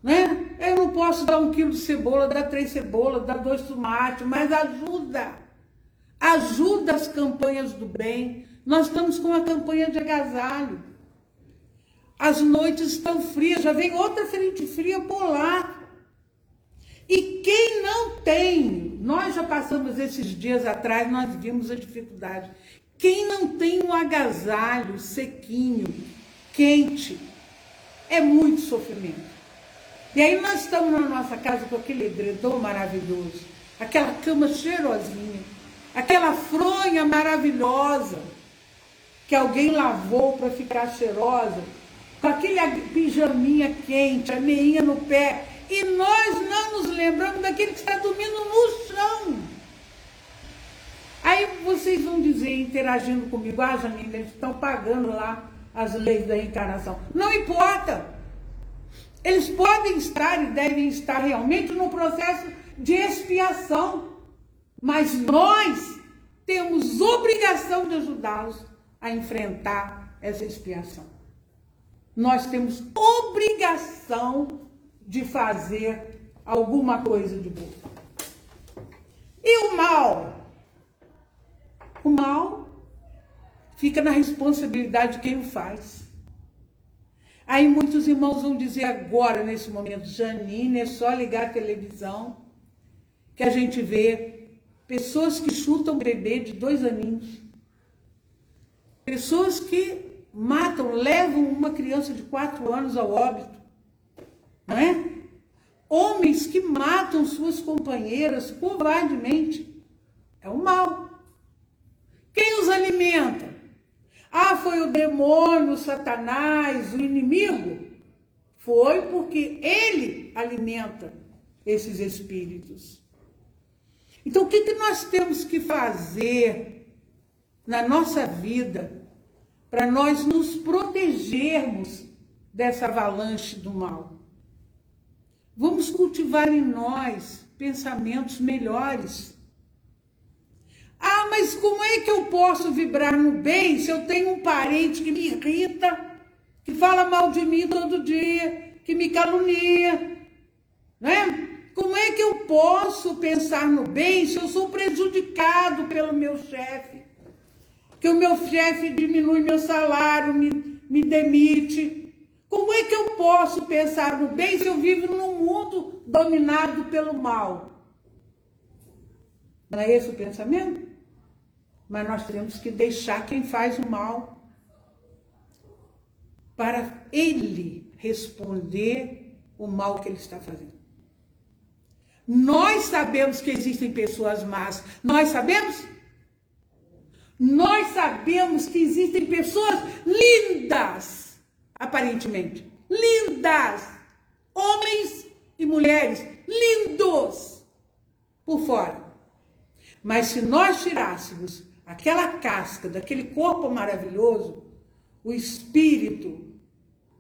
B: Né? Eu não posso dar um quilo de cebola, dar três cebolas, dar dois tomates, mas ajuda. Ajuda as campanhas do bem. Nós estamos com a campanha de agasalho. As noites estão frias, já vem outra frente fria polar. E quem não tem, nós já passamos esses dias atrás, nós vimos a dificuldade. Quem não tem um agasalho sequinho, quente, é muito sofrimento. E aí nós estamos na nossa casa com aquele edredom maravilhoso, aquela cama cheirosinha, aquela fronha maravilhosa que alguém lavou para ficar cheirosa com aquele pijaminha quente, a meinha no pé, e nós não nos lembramos daquele que está dormindo no chão. Aí vocês vão dizer, interagindo comigo, ah, Janine, eles estão pagando lá as leis da encarnação. Não importa. Eles podem estar e devem estar realmente no processo de expiação. Mas nós temos obrigação de ajudá-los a enfrentar essa expiação nós temos obrigação de fazer alguma coisa de boa. E o mal? O mal fica na responsabilidade de quem o faz. Aí muitos irmãos vão dizer agora, nesse momento, Janine, é só ligar a televisão que a gente vê pessoas que chutam bebê de dois aninhos. Pessoas que matam, levam uma criança de quatro anos ao óbito. Não é? Homens que matam suas companheiras covardemente. É o mal. Quem os alimenta? Ah, foi o demônio, o Satanás, o inimigo? Foi porque ele alimenta esses espíritos. Então, o que, que nós temos que fazer na nossa vida para nós nos protegermos dessa avalanche do mal. Vamos cultivar em nós pensamentos melhores. Ah, mas como é que eu posso vibrar no bem se eu tenho um parente que me irrita, que fala mal de mim todo dia, que me calunia, né? Como é que eu posso pensar no bem se eu sou prejudicado pelo meu chefe? Que o meu chefe diminui meu salário, me, me demite. Como é que eu posso pensar no bem se eu vivo num mundo dominado pelo mal? Não é esse o pensamento? Mas nós temos que deixar quem faz o mal para ele responder o mal que ele está fazendo. Nós sabemos que existem pessoas más. Nós sabemos? Nós sabemos que existem pessoas lindas, aparentemente, lindas, homens e mulheres, lindos por fora. Mas se nós tirássemos aquela casca daquele corpo maravilhoso, o espírito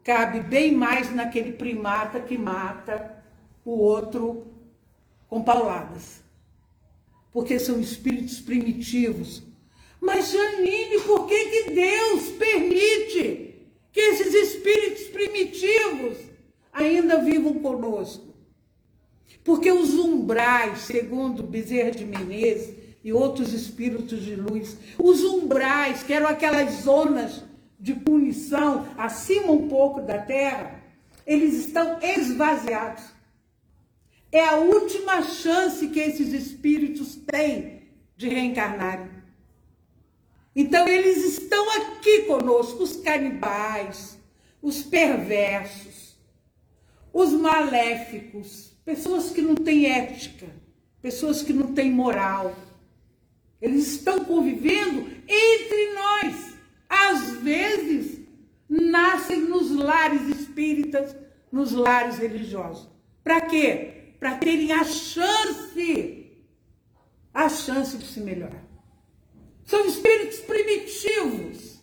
B: cabe bem mais naquele primata que mata o outro com pauladas. Porque são espíritos primitivos, mas, Janine, por que, que Deus permite que esses espíritos primitivos ainda vivam conosco? Porque os umbrais, segundo Bezerra de Menezes e outros espíritos de luz, os umbrais, que eram aquelas zonas de punição acima um pouco da terra, eles estão esvaziados. É a última chance que esses espíritos têm de reencarnarem. Então eles estão aqui conosco, os canibais, os perversos, os maléficos, pessoas que não têm ética, pessoas que não têm moral. Eles estão convivendo entre nós. Às vezes, nascem nos lares espíritas, nos lares religiosos. Para quê? Para terem a chance, a chance de se melhorar. São espíritos primitivos.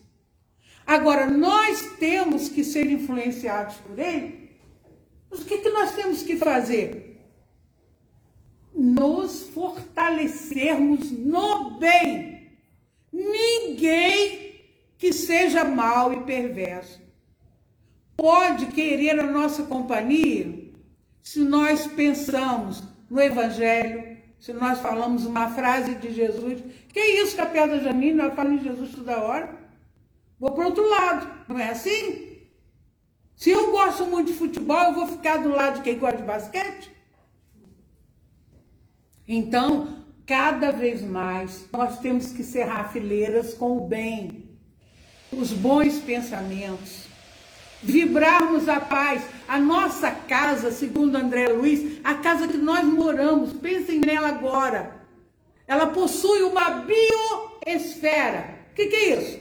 B: Agora, nós temos que ser influenciados por ele. O que, que nós temos que fazer? Nos fortalecermos no bem. Ninguém que seja mau e perverso pode querer a nossa companhia se nós pensamos no Evangelho, se nós falamos uma frase de Jesus. Que é isso, Capela da Janine? Nós falamos de Jesus toda hora. Vou para outro lado, não é assim? Se eu gosto muito de futebol, eu vou ficar do lado de quem gosta de basquete? Então, cada vez mais, nós temos que serrar fileiras com o bem os bons pensamentos, vibrarmos a paz. A nossa casa, segundo André Luiz, a casa que nós moramos, pensem nela agora. Ela possui uma biosfera. O que, que é isso?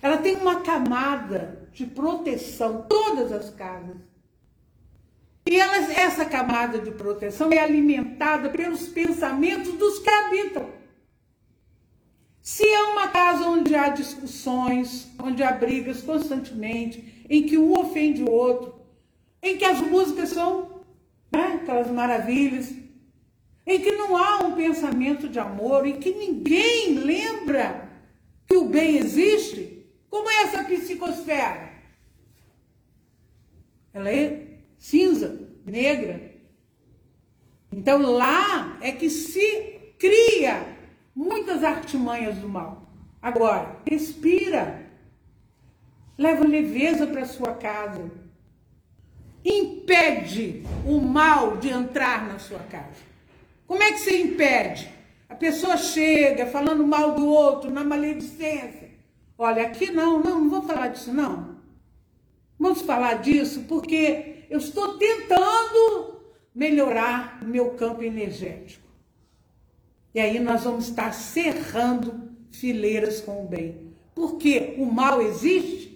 B: Ela tem uma camada de proteção, todas as casas. E elas, essa camada de proteção é alimentada pelos pensamentos dos que habitam. Se é uma casa onde há discussões, onde há brigas constantemente, em que um ofende o outro, em que as músicas são né, aquelas maravilhas, em que não há um pensamento de amor, em que ninguém lembra que o bem existe, como é essa psicosfera? Ela é cinza, negra. Então lá é que se cria muitas artimanhas do mal. Agora, respira. Leva leveza para sua casa. Impede o mal de entrar na sua casa. Como é que você impede? A pessoa chega falando mal do outro, na maledicência. Olha, aqui não, não, não vou falar disso não. Vamos falar disso porque eu estou tentando melhorar o meu campo energético. E aí nós vamos estar cerrando fileiras com o bem. Porque o mal existe,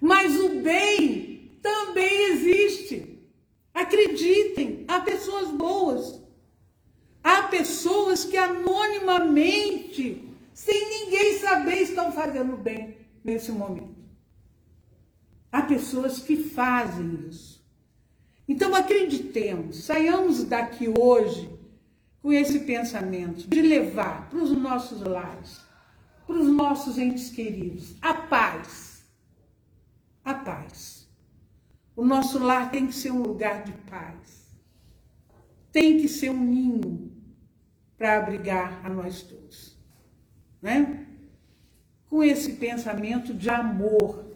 B: mas o bem também existe. Acreditem, há pessoas boas. Há pessoas que anonimamente, sem ninguém saber, estão fazendo bem nesse momento. Há pessoas que fazem isso. Então acreditemos, saiamos daqui hoje com esse pensamento de levar para os nossos lares, para os nossos entes queridos, a paz. A paz. O nosso lar tem que ser um lugar de paz. Tem que ser um ninho para abrigar a nós todos. Né? Com esse pensamento de amor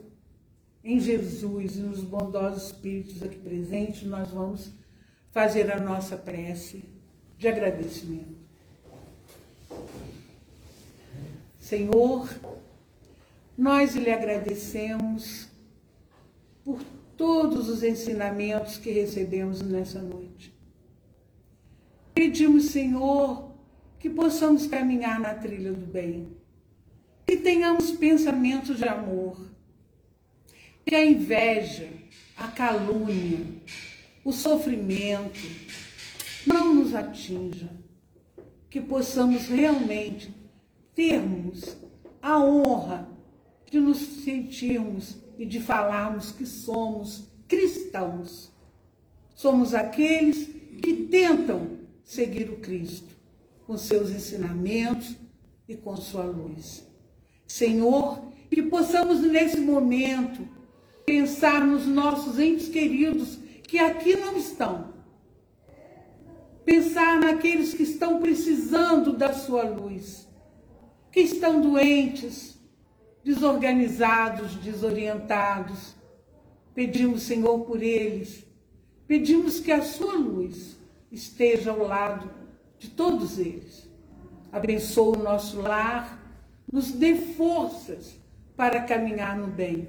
B: em Jesus e nos bondosos espíritos aqui presentes, nós vamos fazer a nossa prece de agradecimento. Senhor, nós lhe agradecemos por todos os ensinamentos que recebemos nessa noite. Pedimos, Senhor, que possamos caminhar na trilha do bem, que tenhamos pensamentos de amor, que a inveja, a calúnia, o sofrimento, não nos atinja, que possamos realmente termos a honra de nos sentirmos e de falarmos que somos cristãos. Somos aqueles que tentam seguir o Cristo com seus ensinamentos e com sua luz. Senhor, que possamos nesse momento pensar nos nossos entes queridos que aqui não estão, pensar naqueles que estão precisando da sua luz, que estão doentes, desorganizados, desorientados. Pedimos, Senhor, por eles. Pedimos que a sua luz esteja ao lado de todos eles. Abençoa o nosso lar, nos dê forças para caminhar no bem.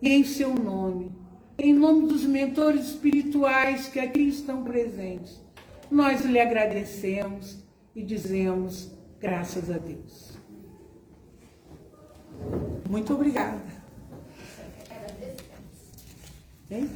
B: E em seu nome, em nome dos mentores espirituais que aqui estão presentes, nós lhe agradecemos e dizemos graças a Deus. Muito obrigada. Hein?